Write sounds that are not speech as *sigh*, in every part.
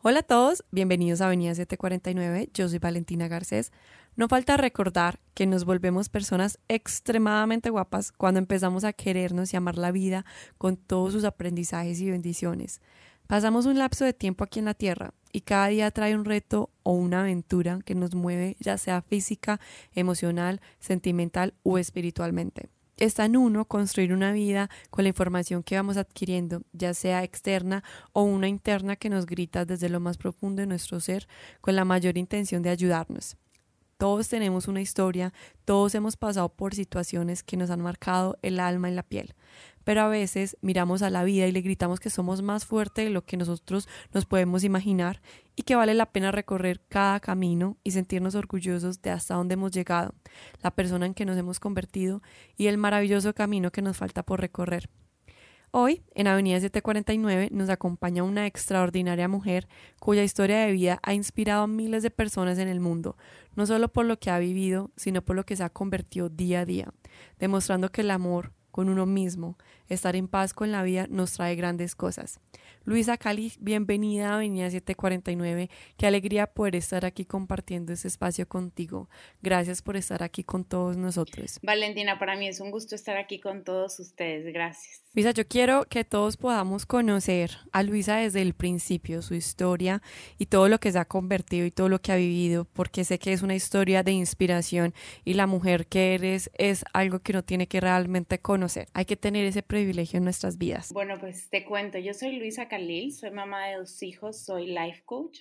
Hola a todos, bienvenidos a Avenida 749, yo soy Valentina Garcés. No falta recordar que nos volvemos personas extremadamente guapas cuando empezamos a querernos y amar la vida con todos sus aprendizajes y bendiciones. Pasamos un lapso de tiempo aquí en la Tierra y cada día trae un reto o una aventura que nos mueve ya sea física, emocional, sentimental o espiritualmente. Está en uno construir una vida con la información que vamos adquiriendo, ya sea externa o una interna que nos grita desde lo más profundo de nuestro ser con la mayor intención de ayudarnos. Todos tenemos una historia, todos hemos pasado por situaciones que nos han marcado el alma en la piel pero a veces miramos a la vida y le gritamos que somos más fuertes de lo que nosotros nos podemos imaginar y que vale la pena recorrer cada camino y sentirnos orgullosos de hasta dónde hemos llegado, la persona en que nos hemos convertido y el maravilloso camino que nos falta por recorrer. Hoy, en Avenida 749, nos acompaña una extraordinaria mujer cuya historia de vida ha inspirado a miles de personas en el mundo, no solo por lo que ha vivido, sino por lo que se ha convertido día a día, demostrando que el amor, con uno mismo, estar en paz con la vida nos trae grandes cosas. Luisa Cali, bienvenida a Avenida 749. Qué alegría poder estar aquí compartiendo este espacio contigo. Gracias por estar aquí con todos nosotros. Valentina, para mí es un gusto estar aquí con todos ustedes. Gracias. Luisa, yo quiero que todos podamos conocer a Luisa desde el principio, su historia y todo lo que se ha convertido y todo lo que ha vivido, porque sé que es una historia de inspiración y la mujer que eres es algo que uno tiene que realmente conocer. Hay que tener ese privilegio en nuestras vidas. Bueno, pues te cuento, yo soy Luisa Khalil, soy mamá de dos hijos, soy life coach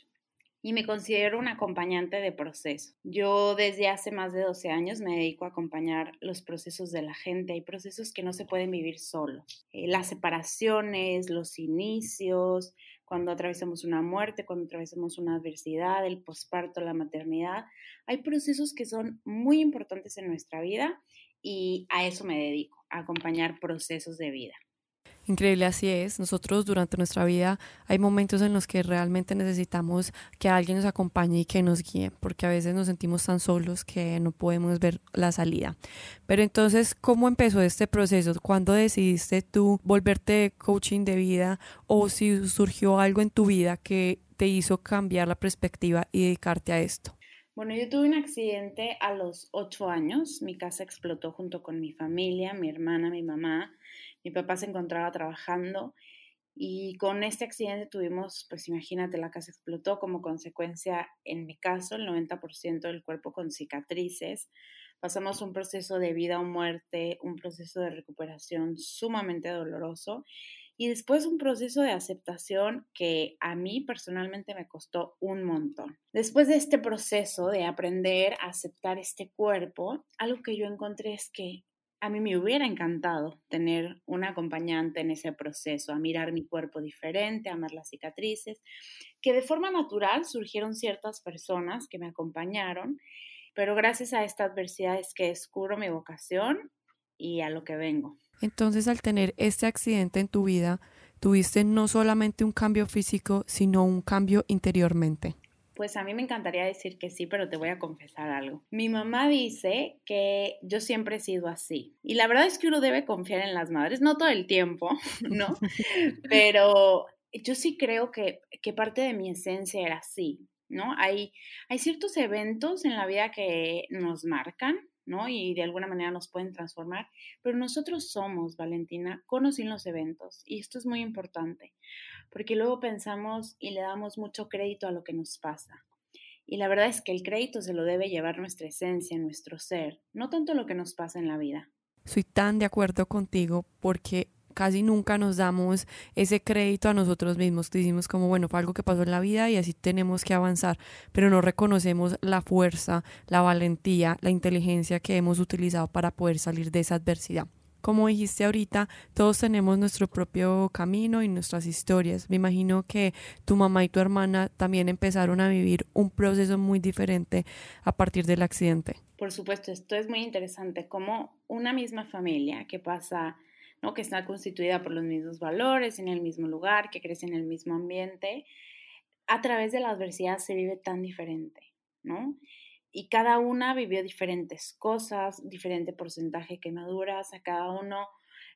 y me considero un acompañante de proceso. Yo desde hace más de 12 años me dedico a acompañar los procesos de la gente. Hay procesos que no se pueden vivir solo. Eh, las separaciones, los inicios, cuando atravesamos una muerte, cuando atravesamos una adversidad, el posparto, la maternidad. Hay procesos que son muy importantes en nuestra vida y a eso me dedico, acompañar procesos de vida. Increíble, así es. Nosotros durante nuestra vida hay momentos en los que realmente necesitamos que alguien nos acompañe y que nos guíe, porque a veces nos sentimos tan solos que no podemos ver la salida. Pero entonces, ¿cómo empezó este proceso? ¿Cuándo decidiste tú volverte coaching de vida o si surgió algo en tu vida que te hizo cambiar la perspectiva y dedicarte a esto? Bueno, yo tuve un accidente a los ocho años. Mi casa explotó junto con mi familia, mi hermana, mi mamá. Mi papá se encontraba trabajando y con este accidente tuvimos, pues imagínate, la casa explotó como consecuencia, en mi caso, el 90% del cuerpo con cicatrices. Pasamos un proceso de vida o muerte, un proceso de recuperación sumamente doloroso y después un proceso de aceptación que a mí personalmente me costó un montón. Después de este proceso de aprender a aceptar este cuerpo, algo que yo encontré es que a mí me hubiera encantado tener un acompañante en ese proceso, a mirar mi cuerpo diferente, a amar las cicatrices, que de forma natural surgieron ciertas personas que me acompañaron, pero gracias a esta adversidad es que descubro mi vocación y a lo que vengo. Entonces, al tener este accidente en tu vida, tuviste no solamente un cambio físico, sino un cambio interiormente. Pues a mí me encantaría decir que sí, pero te voy a confesar algo. Mi mamá dice que yo siempre he sido así. Y la verdad es que uno debe confiar en las madres, no todo el tiempo, *laughs* ¿no? *laughs* Pero yo sí creo que, que parte de mi esencia era así, ¿no? Hay, hay ciertos eventos en la vida que nos marcan, Y de alguna manera nos pueden transformar, pero nosotros somos, Valentina, con los eventos, y esto es muy importante, porque luego pensamos y le damos mucho crédito a lo que nos pasa. Y la verdad es que el crédito se lo debe llevar nuestra esencia, nuestro ser, no tanto lo que nos pasa en la vida. Soy tan de acuerdo contigo porque casi nunca nos damos ese crédito a nosotros mismos. Decimos como, bueno, fue algo que pasó en la vida y así tenemos que avanzar, pero no reconocemos la fuerza, la valentía, la inteligencia que hemos utilizado para poder salir de esa adversidad. Como dijiste ahorita, todos tenemos nuestro propio camino y nuestras historias. Me imagino que tu mamá y tu hermana también empezaron a vivir un proceso muy diferente a partir del accidente. Por supuesto, esto es muy interesante, como una misma familia que pasa ¿no? que está constituida por los mismos valores, en el mismo lugar, que crece en el mismo ambiente, a través de la adversidad se vive tan diferente, ¿no? Y cada una vivió diferentes cosas, diferente porcentaje que maduras, a cada uno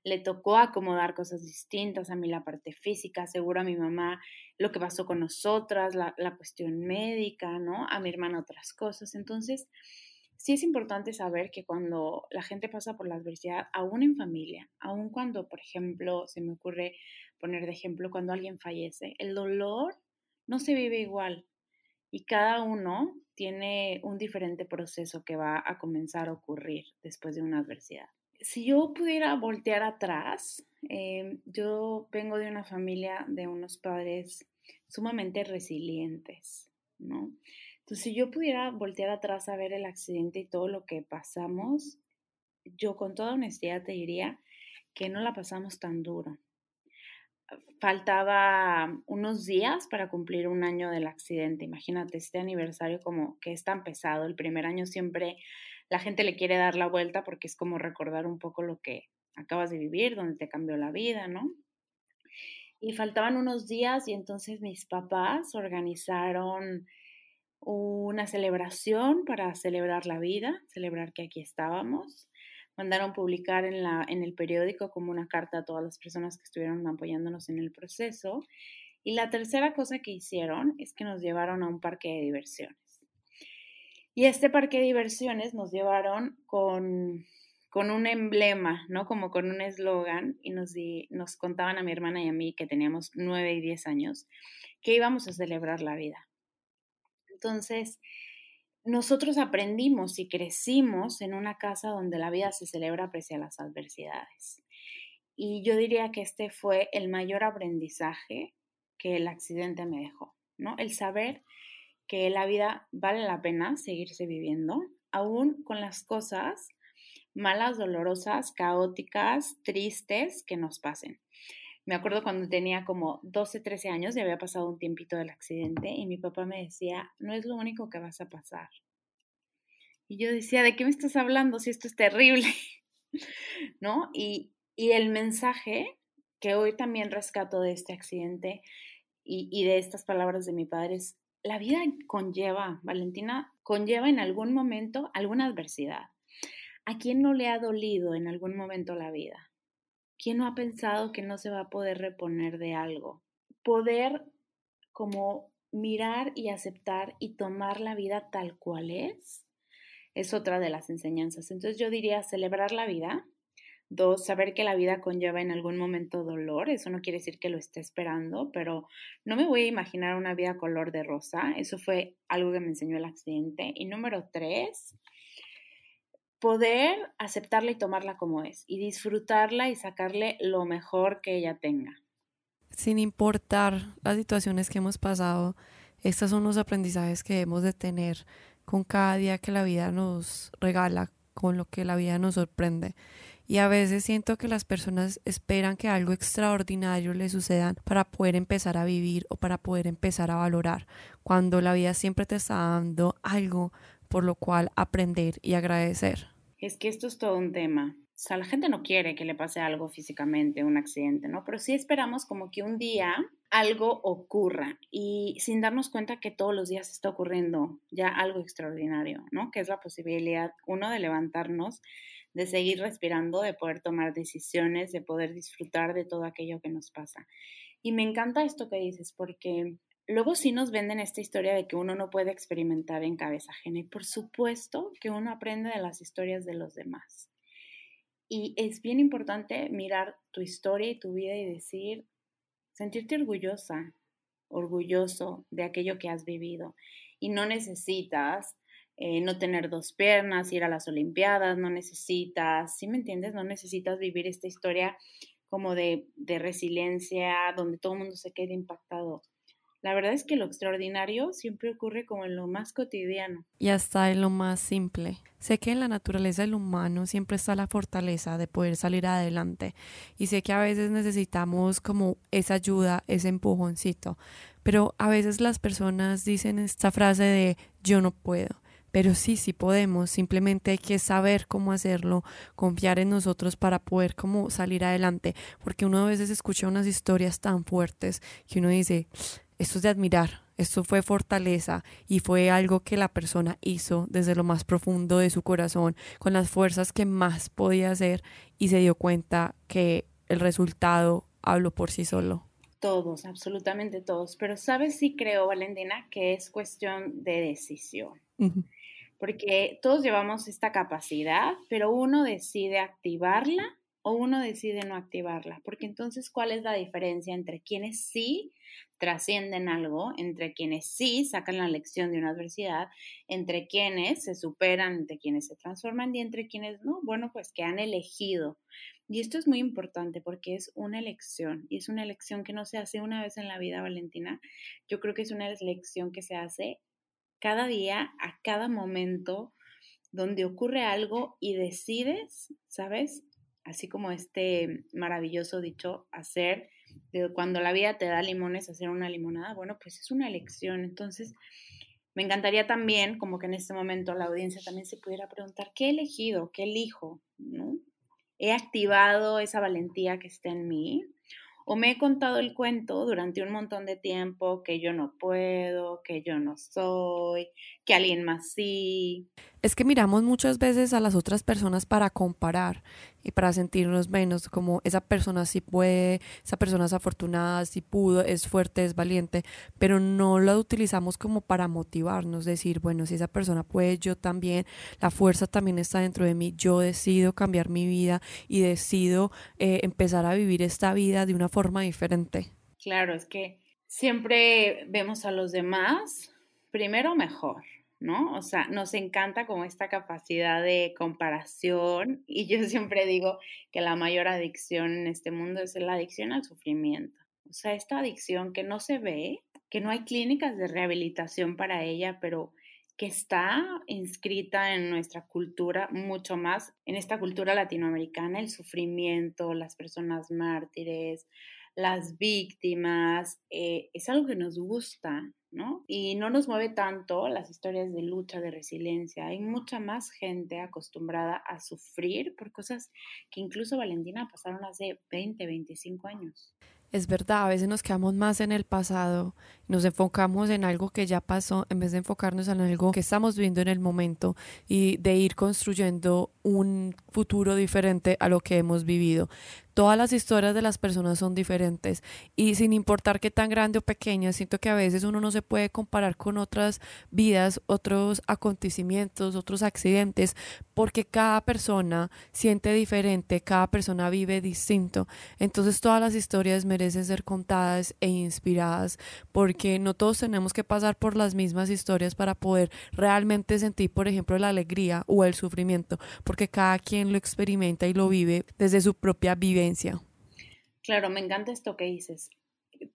le tocó acomodar cosas distintas, a mí la parte física, seguro a mi mamá lo que pasó con nosotras, la, la cuestión médica, ¿no? A mi hermana otras cosas. Entonces, sí es importante saber que cuando la gente pasa por la adversidad, aún en familia, aún cuando, por ejemplo, se me ocurre poner de ejemplo cuando alguien fallece, el dolor no se vive igual y cada uno tiene un diferente proceso que va a comenzar a ocurrir después de una adversidad. Si yo pudiera voltear atrás, eh, yo vengo de una familia de unos padres sumamente resilientes, ¿no? Entonces, si yo pudiera voltear atrás a ver el accidente y todo lo que pasamos, yo con toda honestidad te diría que no la pasamos tan duro. Faltaba unos días para cumplir un año del accidente. Imagínate este aniversario como que es tan pesado. El primer año siempre la gente le quiere dar la vuelta porque es como recordar un poco lo que acabas de vivir, donde te cambió la vida, ¿no? Y faltaban unos días y entonces mis papás organizaron una celebración para celebrar la vida, celebrar que aquí estábamos. Mandaron publicar en, la, en el periódico como una carta a todas las personas que estuvieron apoyándonos en el proceso. Y la tercera cosa que hicieron es que nos llevaron a un parque de diversiones. Y este parque de diversiones nos llevaron con, con un emblema, ¿no? Como con un eslogan y nos, nos contaban a mi hermana y a mí, que teníamos nueve y diez años, que íbamos a celebrar la vida. Entonces, nosotros aprendimos y crecimos en una casa donde la vida se celebra pese a las adversidades. Y yo diría que este fue el mayor aprendizaje que el accidente me dejó, ¿no? El saber que la vida vale la pena seguirse viviendo, aún con las cosas malas, dolorosas, caóticas, tristes que nos pasen. Me acuerdo cuando tenía como 12, 13 años y había pasado un tiempito del accidente y mi papá me decía, no es lo único que vas a pasar. Y yo decía, ¿de qué me estás hablando si esto es terrible? *laughs* ¿No? Y, y el mensaje que hoy también rescato de este accidente y, y de estas palabras de mi padre es, la vida conlleva, Valentina, conlleva en algún momento alguna adversidad. ¿A quién no le ha dolido en algún momento la vida? ¿Quién no ha pensado que no se va a poder reponer de algo? Poder como mirar y aceptar y tomar la vida tal cual es, es otra de las enseñanzas. Entonces yo diría celebrar la vida. Dos, saber que la vida conlleva en algún momento dolor. Eso no quiere decir que lo esté esperando, pero no me voy a imaginar una vida color de rosa. Eso fue algo que me enseñó el accidente. Y número tres, poder aceptarla y tomarla como es y disfrutarla y sacarle lo mejor que ella tenga. Sin importar las situaciones que hemos pasado, estos son los aprendizajes que debemos de tener con cada día que la vida nos regala, con lo que la vida nos sorprende. Y a veces siento que las personas esperan que algo extraordinario les suceda para poder empezar a vivir o para poder empezar a valorar, cuando la vida siempre te está dando algo por lo cual aprender y agradecer. Es que esto es todo un tema. O sea, la gente no quiere que le pase algo físicamente, un accidente, ¿no? Pero sí esperamos como que un día algo ocurra y sin darnos cuenta que todos los días está ocurriendo ya algo extraordinario, ¿no? Que es la posibilidad, uno, de levantarnos, de seguir respirando, de poder tomar decisiones, de poder disfrutar de todo aquello que nos pasa. Y me encanta esto que dices, porque Luego sí nos venden esta historia de que uno no puede experimentar en cabeza ajena y por supuesto que uno aprende de las historias de los demás. Y es bien importante mirar tu historia y tu vida y decir, sentirte orgullosa, orgulloso de aquello que has vivido. Y no necesitas eh, no tener dos piernas, ir a las Olimpiadas, no necesitas, ¿sí me entiendes? No necesitas vivir esta historia como de, de resiliencia, donde todo el mundo se quede impactado la verdad es que lo extraordinario siempre ocurre como en lo más cotidiano. Y hasta en lo más simple. Sé que en la naturaleza del humano siempre está la fortaleza de poder salir adelante. Y sé que a veces necesitamos como esa ayuda, ese empujoncito. Pero a veces las personas dicen esta frase de yo no puedo. Pero sí, sí podemos, simplemente hay que saber cómo hacerlo, confiar en nosotros para poder como salir adelante, porque uno a veces escucha unas historias tan fuertes que uno dice, esto es de admirar, Esto fue fortaleza y fue algo que la persona hizo desde lo más profundo de su corazón, con las fuerzas que más podía hacer y se dio cuenta que el resultado habló por sí solo. Todos, absolutamente todos. Pero sabes, sí creo, Valentina, que es cuestión de decisión. Porque todos llevamos esta capacidad, pero uno decide activarla o uno decide no activarla. Porque entonces, ¿cuál es la diferencia entre quienes sí trascienden algo, entre quienes sí sacan la lección de una adversidad, entre quienes se superan, entre quienes se transforman y entre quienes no? Bueno, pues que han elegido y esto es muy importante porque es una elección y es una elección que no se hace una vez en la vida, Valentina. Yo creo que es una elección que se hace cada día, a cada momento, donde ocurre algo y decides, ¿sabes? Así como este maravilloso dicho, hacer, cuando la vida te da limones, hacer una limonada, bueno, pues es una elección. Entonces, me encantaría también, como que en este momento la audiencia también se pudiera preguntar, ¿qué he elegido? ¿Qué elijo? ¿No? he activado esa valentía que está en mí o me he contado el cuento durante un montón de tiempo que yo no puedo, que yo no soy, que alguien más sí. Es que miramos muchas veces a las otras personas para comparar y para sentirnos menos, como esa persona sí puede, esa persona es afortunada, sí pudo, es fuerte, es valiente, pero no lo utilizamos como para motivarnos, decir, bueno, si esa persona puede, yo también, la fuerza también está dentro de mí, yo decido cambiar mi vida y decido eh, empezar a vivir esta vida de una forma diferente. Claro, es que siempre vemos a los demás primero mejor, ¿no? O sea, nos encanta como esta capacidad de comparación y yo siempre digo que la mayor adicción en este mundo es la adicción al sufrimiento. O sea, esta adicción que no se ve, que no hay clínicas de rehabilitación para ella, pero que está inscrita en nuestra cultura, mucho más en esta cultura latinoamericana, el sufrimiento, las personas mártires, las víctimas, eh, es algo que nos gusta, Y no nos mueve tanto las historias de lucha, de resiliencia. Hay mucha más gente acostumbrada a sufrir por cosas que incluso Valentina pasaron hace 20, 25 años. Es verdad, a veces nos quedamos más en el pasado, nos enfocamos en algo que ya pasó en vez de enfocarnos en algo que estamos viviendo en el momento y de ir construyendo un futuro diferente a lo que hemos vivido. Todas las historias de las personas son diferentes y sin importar qué tan grande o pequeña, siento que a veces uno no se puede comparar con otras vidas, otros acontecimientos, otros accidentes, porque cada persona siente diferente, cada persona vive distinto. Entonces todas las historias merecen ser contadas e inspiradas, porque no todos tenemos que pasar por las mismas historias para poder realmente sentir, por ejemplo, la alegría o el sufrimiento, porque cada quien lo experimenta y lo vive desde su propia vivencia Claro, me encanta esto que dices.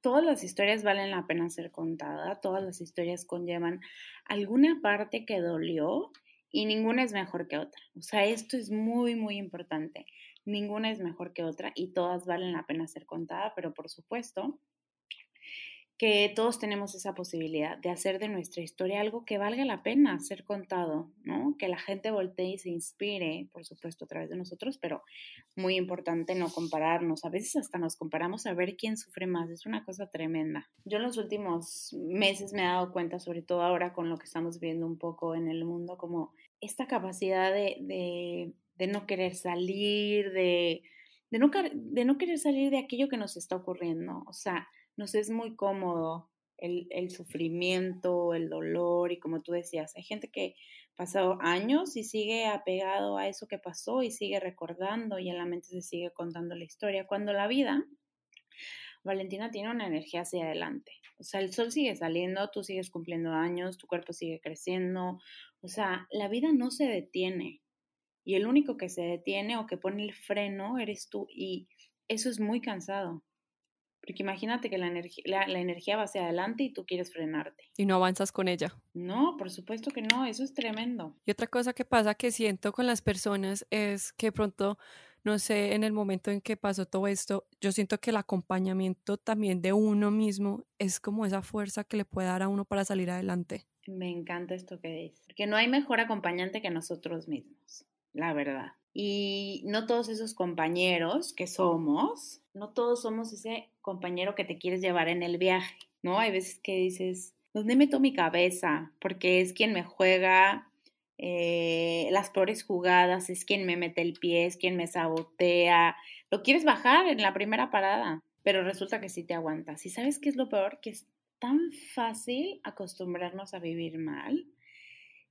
Todas las historias valen la pena ser contadas, todas las historias conllevan alguna parte que dolió y ninguna es mejor que otra. O sea, esto es muy, muy importante. Ninguna es mejor que otra y todas valen la pena ser contadas, pero por supuesto, que todos tenemos esa posibilidad de hacer de nuestra historia algo que valga la pena ser contado, ¿no? Que la gente voltee y se inspire, por supuesto, a través de nosotros, pero muy importante no compararnos. A veces hasta nos comparamos a ver quién sufre más. Es una cosa tremenda. Yo en los últimos meses me he dado cuenta, sobre todo ahora con lo que estamos viendo un poco en el mundo, como esta capacidad de, de, no querer salir, de, de, no, de no querer salir de aquello que nos está ocurriendo. O sea, nos es muy cómodo el, el, sufrimiento, el dolor y como tú decías, hay gente que pasado años y sigue apegado a eso que pasó y sigue recordando y en la mente se sigue contando la historia, cuando la vida, Valentina tiene una energía hacia adelante. O sea, el sol sigue saliendo, tú sigues cumpliendo años, tu cuerpo sigue creciendo. O sea, la vida no se detiene. Y el único que se detiene o que pone el freno eres tú. Y eso es muy cansado. Porque imagínate que la, la, la, energía va hacia adelante y tú quieres frenarte. Y no avanzas con ella. No, por supuesto que no, eso es tremendo. Y otra cosa que pasa que siento con las personas es que pronto, no sé, en el momento en que pasó todo esto, yo siento que el acompañamiento también de uno mismo es como esa fuerza que le puede dar a uno para salir adelante. Me encanta esto que dices, porque no hay mejor acompañante que nosotros mismos, la verdad. Y no todos esos compañeros que somos, no todos somos ese compañero que te quieres llevar en el viaje, ¿no? Hay veces que dices, ¿Dónde meto mi cabeza? Porque es quien me juega eh, las peores jugadas, es quien me mete el pie, es quien me sabotea. Lo quieres bajar en la primera parada, pero resulta que sí te aguantas. ¿Y sabes qué es lo peor? Que es tan fácil acostumbrarnos a vivir mal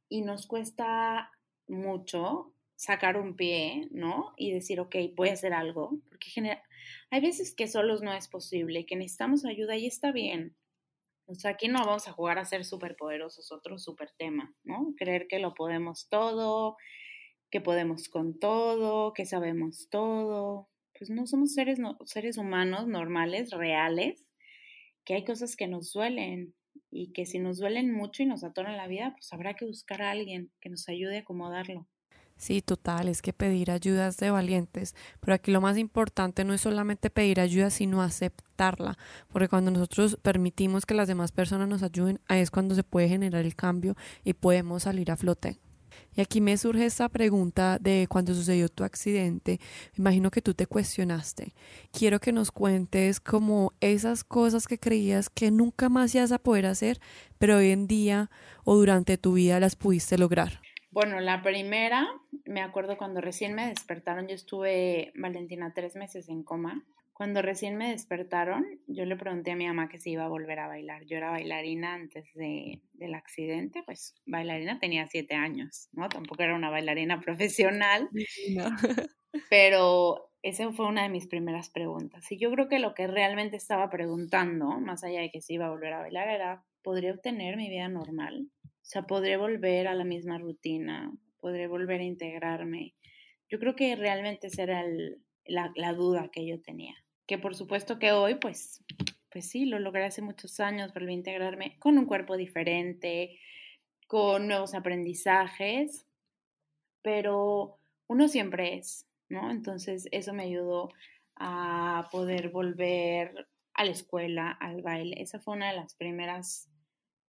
y nos cuesta mucho sacar un pie, ¿no? Y decir, ok, voy a hacer algo, porque hay veces que solos no es posible, que necesitamos ayuda y está bien. O sea, aquí no vamos a jugar a ser superpoderosos, otro super tema, ¿no? Creer que lo podemos todo, que podemos con todo, que sabemos todo. Pues no somos seres, seres humanos normales, reales, que hay cosas que nos duelen y que si nos duelen mucho y nos atoran la vida, pues habrá que buscar a alguien que nos ayude a acomodarlo. Sí, total, es que pedir ayuda es de valientes, pero aquí lo más importante no es solamente pedir ayuda, sino aceptarla, porque cuando nosotros permitimos que las demás personas nos ayuden, ahí es cuando se puede generar el cambio y podemos salir a flote. Y aquí me surge esta pregunta de cuando sucedió tu accidente, imagino que tú te cuestionaste. Quiero que nos cuentes como esas cosas que creías que nunca más ibas a poder hacer, pero hoy en día o durante tu vida las pudiste lograr. Bueno, la primera, me acuerdo cuando recién me despertaron, yo estuve, Valentina, tres meses en coma. Cuando recién me despertaron, yo le pregunté a mi mamá que si iba a volver a bailar. Yo era bailarina antes de, del accidente, pues bailarina tenía siete años, ¿no? Tampoco era una bailarina *laughs* profesional. *laughs* Pero esa fue una de mis primeras preguntas. Y yo creo que lo que realmente estaba preguntando, más allá de que si iba a volver a bailar, era, ¿podría obtener mi vida normal? O sea, podré volver a la misma rutina, podré volver a integrarme. Yo creo que realmente esa era la, duda que yo tenía. Que por supuesto que hoy, pues, pues sí, lo logré hace muchos años, volví a integrarme con un cuerpo diferente, con nuevos aprendizajes, pero uno siempre es, ¿no? Entonces eso me ayudó a poder volver a la escuela, al baile. Esa fue una de las primeras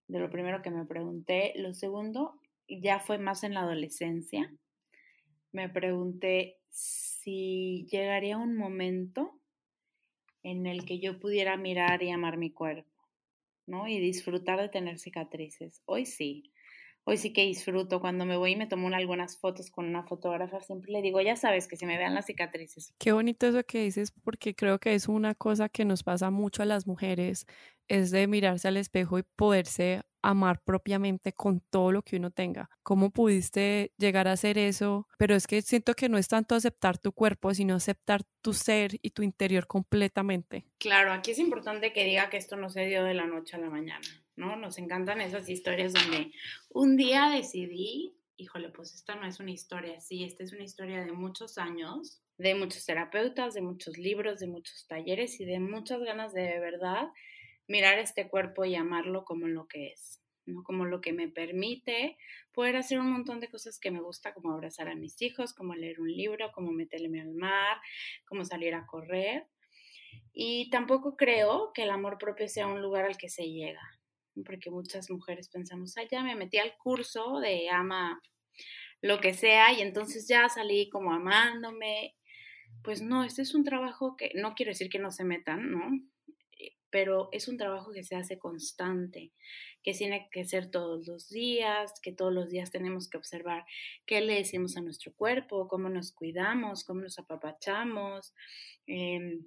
de lo primero que me pregunté. Lo segundo, ya fue más en la adolescencia. Me pregunté si llegaría un momento en el que yo pudiera mirar y amar mi cuerpo, ¿no? Y disfrutar de tener cicatrices. Hoy sí. Hoy sí que disfruto. Cuando me voy y me tomo algunas fotos con una fotógrafa, siempre le digo, ya sabes que se me vean las cicatrices. Qué bonito eso que dices, porque creo que es una cosa que nos pasa mucho a las mujeres es de mirarse al espejo y poderse amar propiamente con todo lo que uno tenga. ¿Cómo pudiste llegar a hacer eso? Pero es que siento que no es tanto aceptar tu cuerpo, sino aceptar tu ser y tu interior completamente. Claro, aquí es importante que diga que esto no se dio de la noche a la mañana, ¿no? Nos encantan esas historias donde un día decidí, híjole, pues esta no es una historia así, esta es una historia de muchos años, de muchos terapeutas, de muchos libros, de muchos talleres y de muchas ganas de verdad mirar este cuerpo y amarlo como lo que es, ¿no? Como lo que me permite poder hacer un montón de cosas que me gusta, como abrazar a mis hijos, como leer un libro, como meterme al mar, como salir a correr. Y tampoco creo que el amor propio sea un lugar al que se llega, porque muchas mujeres pensamos, ah, ya me metí al curso de ama lo que sea y entonces ya salí como amándome. Pues no, este es un trabajo que no quiero decir que no se metan, ¿no? pero es un trabajo que se hace constante, que tiene que ser todos los días, que todos los días tenemos que observar qué le decimos a nuestro cuerpo, cómo nos cuidamos, cómo nos apapachamos, em,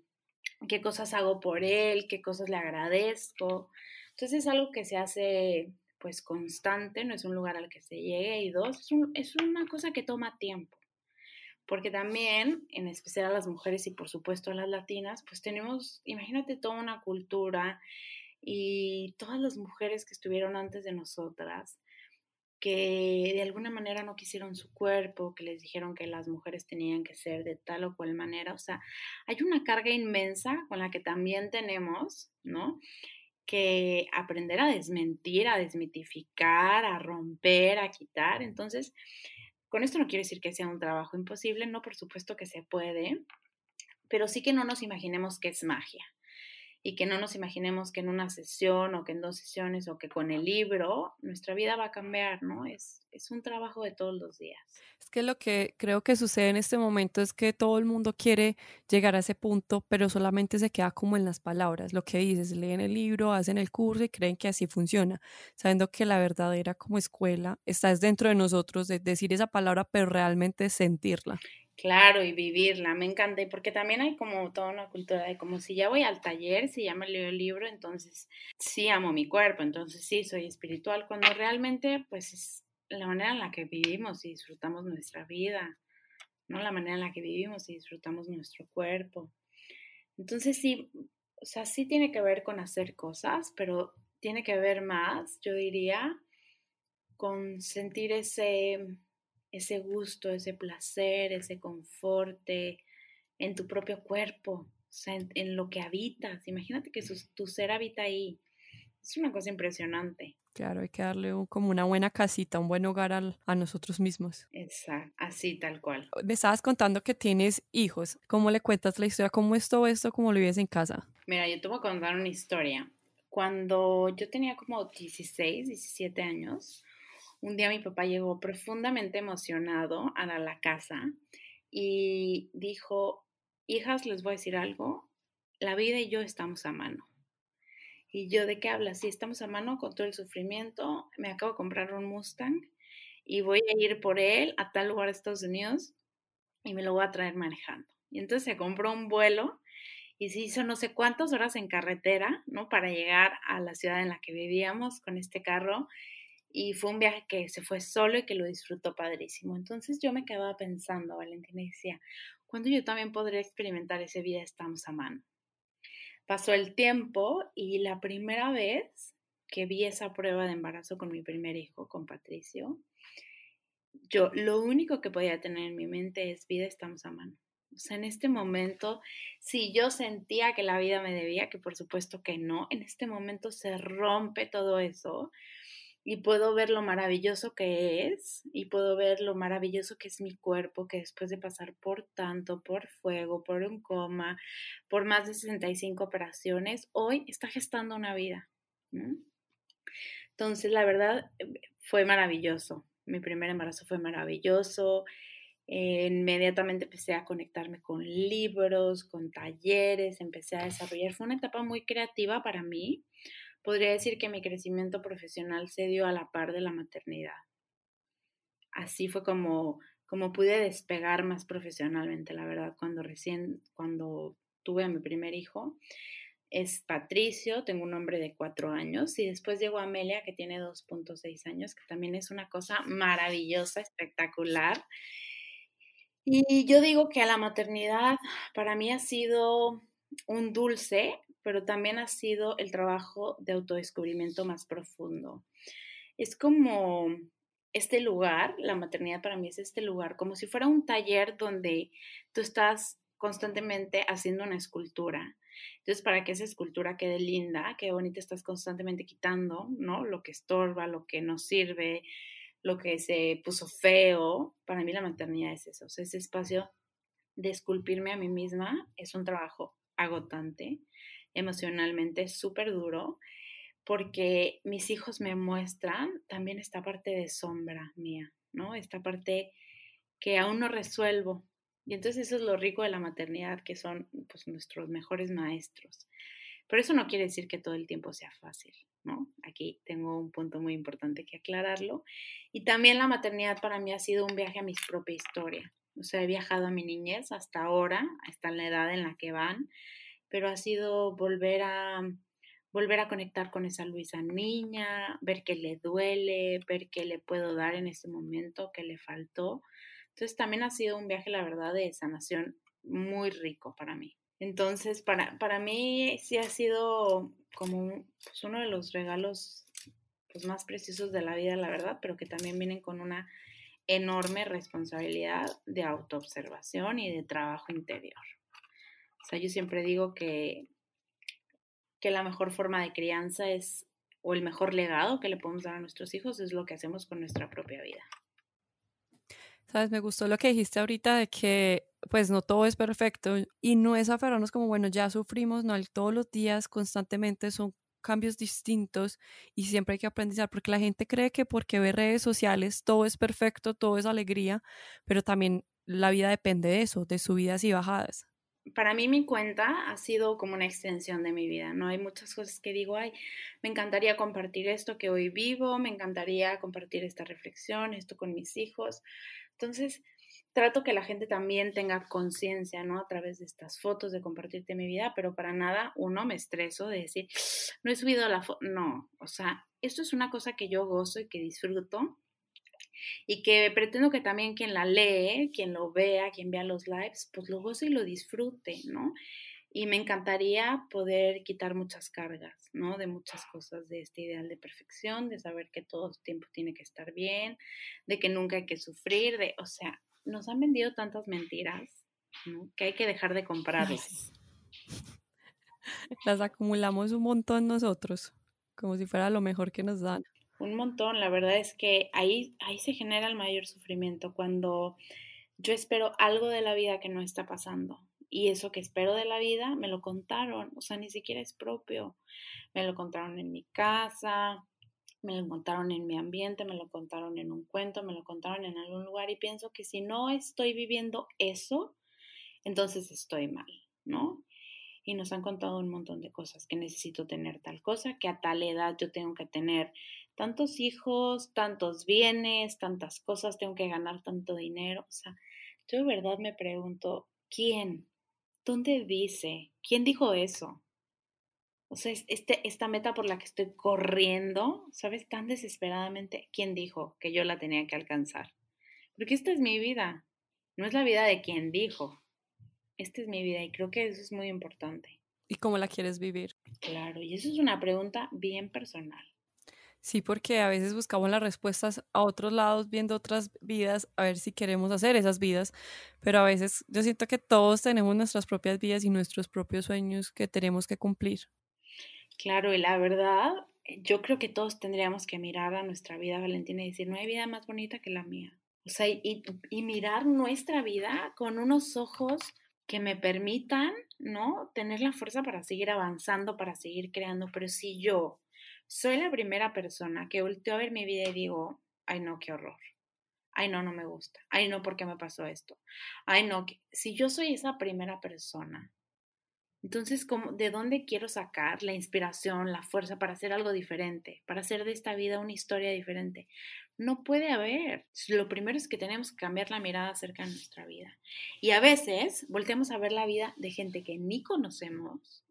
qué cosas hago por él, qué cosas le agradezco. Entonces es algo que se hace pues constante, no es un lugar al que se llegue y dos, es, es una cosa que toma tiempo porque también, en especial a las mujeres y por supuesto a las latinas, pues tenemos, imagínate toda una cultura y todas las mujeres que estuvieron antes de nosotras, que de alguna manera no quisieron su cuerpo, que les dijeron que las mujeres tenían que ser de tal o cual manera. O sea, hay una carga inmensa con la que también tenemos, ¿no? Que aprender a desmentir, a desmitificar, a romper, a quitar. Entonces, con esto no quiere decir que sea un trabajo imposible, no, por supuesto que se puede, pero sí que no nos imaginemos que es magia. Y que no nos imaginemos que en una sesión o que en dos sesiones o que con el libro nuestra vida va a cambiar, ¿no? Es, es un trabajo de todos los días. Es que lo que creo que sucede en este momento es que todo el mundo quiere llegar a ese punto, pero solamente se queda como en las palabras. Lo que dices, leen el libro, hacen el curso y creen que así funciona, sabiendo que la verdadera como escuela está dentro de nosotros, de decir esa palabra, pero realmente sentirla. Claro, y vivirla, me encanta, porque también hay como toda una cultura de como si ya voy al taller, si ya me leo el libro, entonces sí amo mi cuerpo, entonces sí soy espiritual, cuando realmente pues es la manera en la que vivimos y disfrutamos nuestra vida, ¿no? La manera en la que vivimos y disfrutamos nuestro cuerpo. Entonces sí, o sea, sí tiene que ver con hacer cosas, pero tiene que ver más, yo diría, con sentir ese ese gusto, ese placer, ese conforte en tu propio cuerpo, o sea, en, lo que habitas. Imagínate que tu ser habita ahí. Es una cosa impresionante. Claro, hay que darle como una buena casita, un buen hogar a nosotros mismos. Exacto, así tal cual. Me estabas contando que tienes hijos. ¿Cómo le cuentas la historia? ¿Cómo es todo esto? ¿Cómo lo vives en casa? Mira, yo te voy a contar una historia. Cuando yo tenía como 16, 17 años, un día mi papá llegó profundamente emocionado a la casa y dijo, hijas, les voy a decir algo, la vida y yo estamos a mano. Y yo, ¿de qué hablas? Sí, estamos a mano con todo el sufrimiento. Me acabo de comprar un Mustang y voy a ir por él a tal lugar de Estados Unidos y me lo voy a traer manejando. Y entonces se compró un vuelo y se hizo no sé cuántas horas en carretera, ¿no? Para llegar a la ciudad en la que vivíamos con este carro y fue un viaje que se fue solo y que lo disfrutó padrísimo. Entonces yo me quedaba pensando, Valentina, y decía, ¿cuándo yo también podría experimentar ese vida estamos a mano? Pasó el tiempo y la primera vez que vi esa prueba de embarazo con mi primer hijo, con Patricio, yo lo único que podía tener en mi mente es vida estamos a mano. O sea, en este momento, si yo sentía que la vida me debía, que por supuesto que no, en este momento se rompe todo eso y puedo ver lo maravilloso que es y puedo ver lo maravilloso que es mi cuerpo, que después de pasar por tanto, por fuego, por un coma, por más de 65 operaciones, hoy está gestando una vida. Entonces, la verdad, fue maravilloso. Mi primer embarazo fue maravilloso. inmediatamente empecé a conectarme con libros, con talleres, empecé a desarrollar. Fue una etapa muy creativa para mí podría decir que mi crecimiento profesional se dio a la par de la maternidad. Así fue como, como pude despegar más profesionalmente, la verdad, cuando recién, cuando tuve a mi primer hijo. Es Patricio, tengo un hombre de cuatro años, y después llegó Amelia, que tiene 2.6 años, que también es una cosa maravillosa, espectacular. Y yo digo que a la maternidad para mí ha sido un dulce pero también ha sido el trabajo de autodescubrimiento más profundo. Es como este lugar, la maternidad para mí es este lugar, como si fuera un taller donde tú estás constantemente haciendo una escultura. Entonces, para que esa escultura quede linda, qué bonita, estás constantemente quitando, ¿no? Lo que estorba, lo que no sirve, lo que se puso feo. Para mí la maternidad es eso, ese espacio de esculpirme a mí misma es un trabajo agotante, emocionalmente súper duro, porque mis hijos me muestran también esta parte de sombra mía, ¿no? Esta parte que aún no resuelvo. Y entonces eso es lo rico de la maternidad, que son pues, nuestros mejores maestros. Pero eso no quiere decir que todo el tiempo sea fácil, ¿no? Aquí tengo un punto muy importante que aclararlo. Y también la maternidad para mí ha sido un viaje a mi propia historia. O sea, he viajado a mi niñez hasta ahora, hasta la edad en la que van, pero ha sido volver a volver a conectar con esa Luisa niña, ver qué le duele, ver qué le puedo dar en este momento, qué le faltó. Entonces también ha sido un viaje, la verdad, de sanación muy rico para mí. Entonces, para, para mí sí ha sido como pues, uno de los regalos pues, más preciosos de la vida, la verdad, pero que también vienen con una enorme responsabilidad de autoobservación y de trabajo interior. O sea, yo siempre digo que, que la mejor forma de crianza es, o el mejor legado que le podemos dar a nuestros hijos es lo que hacemos con nuestra propia vida. Sabes, me gustó lo que dijiste ahorita de que pues no todo es perfecto y no es aferrarnos como, bueno, ya sufrimos, no, todos los días constantemente son cambios distintos y siempre hay que aprender, porque la gente cree que porque ve redes sociales todo es perfecto, todo es alegría, pero también la vida depende de eso, de subidas y bajadas. Para mí mi cuenta ha sido como una extensión de mi vida, ¿no? Hay muchas cosas que digo, ay, me encantaría compartir esto que hoy vivo, me encantaría compartir esta reflexión, esto con mis hijos. Entonces, trato que la gente también tenga conciencia, ¿no? A través de estas fotos, de compartirte mi vida, pero para nada, uno, me estreso de decir, no he subido la foto, no, o sea, esto es una cosa que yo gozo y que disfruto y que pretendo que también quien la lee, quien lo vea, quien vea los lives, pues lo goce y lo disfrute, ¿no? Y me encantaría poder quitar muchas cargas, ¿no? De muchas cosas, de este ideal de perfección, de saber que todo el tiempo tiene que estar bien, de que nunca hay que sufrir, de, o sea, nos han vendido tantas mentiras, ¿no? Que hay que dejar de comprarlas. *laughs* Las acumulamos un montón nosotros, como si fuera lo mejor que nos dan. Un montón, la verdad es que ahí, ahí se genera el mayor sufrimiento, cuando yo espero algo de la vida que no está pasando. Y eso que espero de la vida me lo contaron, o sea, ni siquiera es propio. Me lo contaron en mi casa, me lo contaron en mi ambiente, me lo contaron en un cuento, me lo contaron en algún lugar y pienso que si no estoy viviendo eso, entonces estoy mal, ¿no? Y nos han contado un montón de cosas, que necesito tener tal cosa, que a tal edad yo tengo que tener tantos hijos, tantos bienes, tantas cosas, tengo que ganar tanto dinero. O sea, yo de verdad me pregunto, ¿quién? ¿Dónde dice? ¿Quién dijo eso? O sea, este, esta meta por la que estoy corriendo, ¿sabes? Tan desesperadamente, ¿quién dijo que yo la tenía que alcanzar? Porque esta es mi vida, no es la vida de quien dijo. Esta es mi vida y creo que eso es muy importante. ¿Y cómo la quieres vivir? Claro, y eso es una pregunta bien personal. Sí, porque a veces buscamos las respuestas a otros lados, viendo otras vidas, a ver si queremos hacer esas vidas, pero a veces yo siento que todos tenemos nuestras propias vidas y nuestros propios sueños que tenemos que cumplir. Claro, y la verdad, yo creo que todos tendríamos que mirar a nuestra vida, Valentina, y decir, no hay vida más bonita que la mía. O sea, y, y mirar nuestra vida con unos ojos que me permitan, ¿no? Tener la fuerza para seguir avanzando, para seguir creando. Pero si yo soy la primera persona que volteo a ver mi vida y digo, ay no, qué horror. Ay no, no me gusta. Ay no, ¿por qué me pasó esto? Ay no, si yo soy esa primera persona entonces, ¿de dónde quiero sacar la inspiración, la fuerza para hacer algo diferente, para hacer de esta vida una historia diferente? No puede haber. Lo primero es que tenemos que cambiar la mirada acerca de nuestra vida. Y a veces volteamos a ver la vida de gente que ni conocemos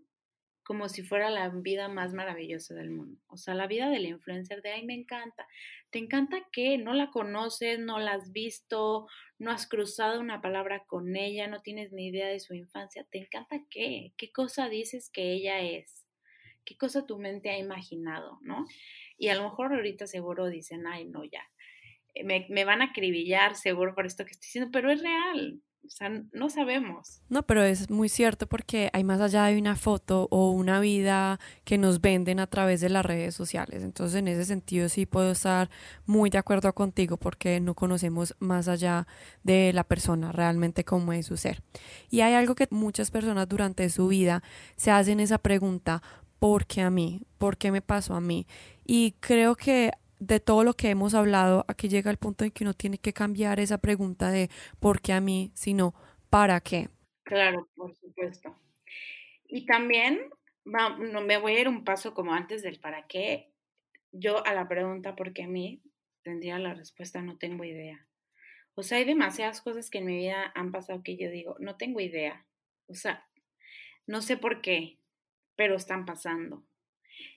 como si fuera la vida más maravillosa del mundo. O sea, la vida del influencer de, ay, me encanta. ¿Te encanta qué? No la conoces, no la has visto, no has cruzado una palabra con ella, no tienes ni idea de su infancia. ¿Te encanta qué? ¿Qué cosa dices que ella es? ¿Qué cosa tu mente ha imaginado, no? Y a lo mejor ahorita seguro dicen, ay, no, ya, me, me van a acribillar seguro por esto que estoy diciendo, pero es real. O sea, no sabemos. No, pero es muy cierto porque hay más allá de una foto o una vida que nos venden a través de las redes sociales. Entonces, en ese sentido sí puedo estar muy de acuerdo contigo porque no conocemos más allá de la persona realmente cómo es su ser. Y hay algo que muchas personas durante su vida se hacen esa pregunta, ¿por qué a mí? ¿Por qué me pasó a mí? Y creo que de todo lo que hemos hablado, aquí llega el punto en que uno tiene que cambiar esa pregunta de por qué a mí, sino para qué. Claro, por supuesto. Y también no, me voy a ir un paso como antes del para qué. Yo a la pregunta por qué a mí tendría la respuesta no tengo idea. O sea, hay demasiadas cosas que en mi vida han pasado que yo digo, no tengo idea. O sea, no sé por qué, pero están pasando.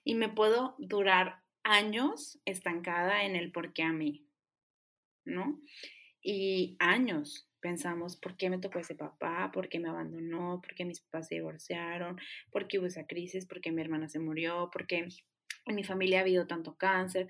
Y me puedo durar años estancada en el por qué a mí, ¿no? Y años pensamos, ¿por qué me tocó ese papá? ¿Por qué me abandonó? ¿Por qué mis papás se divorciaron? ¿Por qué hubo esa crisis? ¿Por qué mi hermana se murió? ¿Por qué en mi familia ha habido tanto cáncer?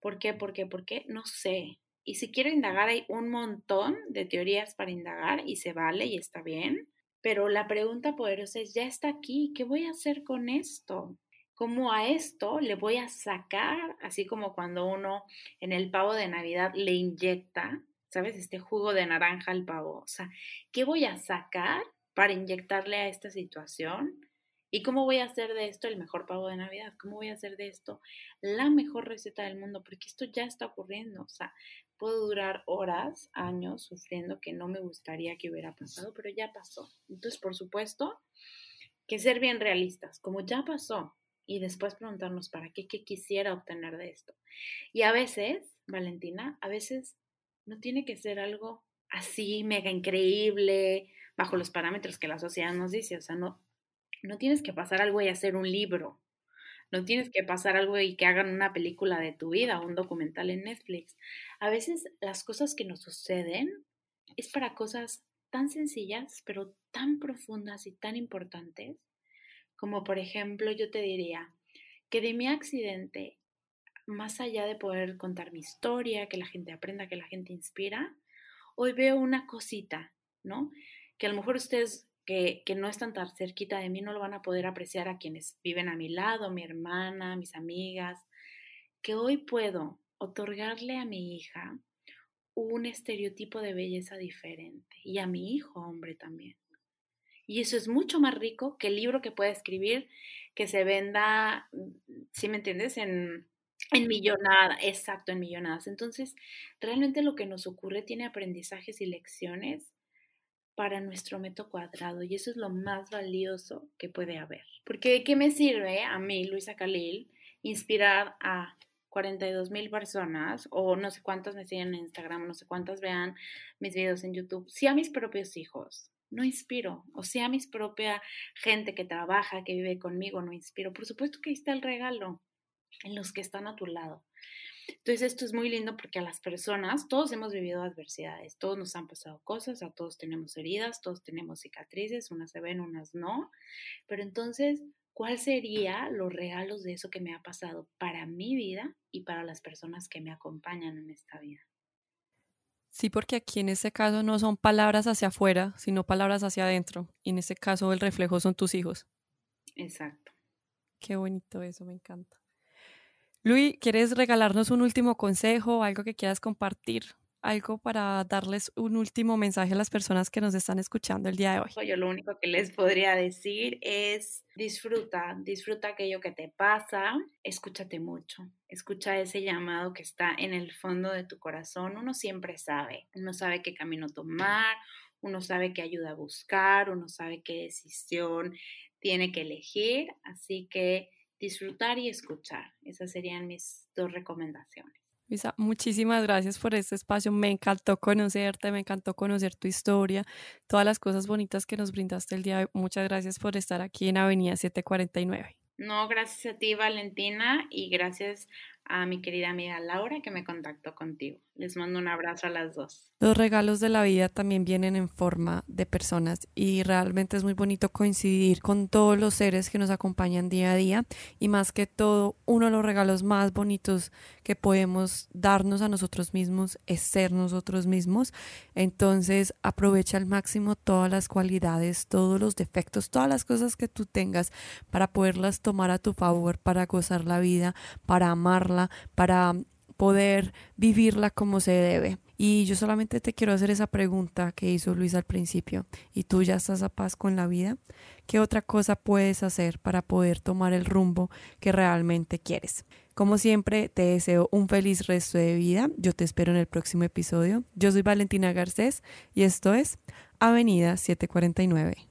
¿Por qué? ¿Por qué? ¿Por qué? No sé. Y si quiero indagar, hay un montón de teorías para indagar y se vale y está bien. Pero la pregunta poderosa es, ya está aquí, ¿qué voy a hacer con esto? Cómo a esto le voy a sacar, así como cuando uno en el pavo de Navidad le inyecta ¿sabes? Este jugo de naranja al pavo. O sea, ¿qué voy a sacar para inyectarle a esta situación? ¿Y cómo voy a hacer de esto el mejor pavo de Navidad? ¿Cómo voy a hacer de esto la mejor receta del mundo? Porque esto ya está ocurriendo. O sea, puedo durar horas, años sufriendo que no me gustaría que hubiera pasado, pero ya pasó. Entonces, por supuesto, que ser bien realistas, como ya pasó, y después preguntarnos para qué, qué quisiera obtener de esto. Y a veces, Valentina, a veces no tiene que ser algo así mega increíble, bajo los parámetros que la sociedad nos dice. O sea, no, no tienes que pasar algo y hacer un libro. No tienes que pasar algo y que hagan una película de tu vida un documental en Netflix. A veces las cosas que nos suceden es para cosas tan sencillas, pero tan profundas y tan importantes, como por ejemplo yo te diría que de mi accidente, más allá de poder contar mi historia, que la gente aprenda, que la gente inspira, hoy veo una cosita, ¿no? Que a lo mejor ustedes que, que, no están tan cerquita de mí no lo van a poder apreciar a quienes viven a mi lado, mi hermana, mis amigas, que hoy puedo otorgarle a mi hija un estereotipo de belleza diferente y a mi hijo hombre también. Y eso es mucho más rico que el libro que pueda escribir que se venda, si me entiendes, en, en millonadas, exacto, en millonadas. Entonces, realmente lo que nos ocurre tiene aprendizajes y lecciones para nuestro metro cuadrado y eso es lo más valioso que puede haber. Porque ¿qué me sirve a mí, Luisa Khalil, inspirar a 42 mil personas o no sé cuántas me siguen en Instagram, no sé cuántas vean mis videos en YouTube, si a mis propios hijos no inspiro, o sea, mis propia gente que trabaja, que vive conmigo, no inspiro. Por supuesto que ahí está el regalo en los que están a tu lado. Entonces esto es muy lindo porque a las personas, todos hemos vivido adversidades, todos nos han pasado cosas, a todos tenemos heridas, todos tenemos cicatrices, unas se ven, unas no, pero entonces, ¿cuál sería los regalos de eso que me ha pasado para mi vida y para las personas que me acompañan en esta vida? Sí, porque aquí en este caso no son palabras hacia afuera, sino palabras hacia adentro. Y en este caso el reflejo son tus hijos. Exacto. Qué bonito eso, me encanta. Luis, ¿quieres regalarnos un último consejo, algo que quieras compartir? Algo para darles un último mensaje a las personas que nos están escuchando el día de hoy. Yo lo único que les podría decir es disfruta, disfruta aquello que te pasa, escúchate mucho, escucha ese llamado que está en el fondo de tu corazón. Uno siempre sabe, uno sabe qué camino tomar, uno sabe qué ayuda a buscar, uno sabe qué decisión tiene que elegir, así que disfrutar y escuchar. Esas serían mis dos recomendaciones. Luisa, muchísimas gracias por este espacio. Me encantó conocerte, me encantó conocer tu historia, todas las cosas bonitas que nos brindaste el día de hoy. Muchas gracias por estar aquí en Avenida 749. No, gracias a ti, Valentina, y gracias a mi querida amiga Laura que me contactó contigo. Les mando un abrazo a las dos. Los regalos de la vida también vienen en forma de personas y realmente es muy bonito coincidir con todos los seres que nos acompañan día a día y más que todo, uno de los regalos más bonitos que podemos darnos a nosotros mismos es ser nosotros mismos. Entonces aprovecha al máximo todas las cualidades, todos los defectos, todas las cosas que tú tengas para poderlas tomar a tu favor, para gozar la vida, para amarla, para poder vivirla como se debe. Y yo solamente te quiero hacer esa pregunta que hizo Luis al principio. ¿Y tú ya estás a paz con la vida? ¿Qué otra cosa puedes hacer para poder tomar el rumbo que realmente quieres? Como siempre, te deseo un feliz resto de vida. Yo te espero en el próximo episodio. Yo soy Valentina Garcés y esto es Avenida 749.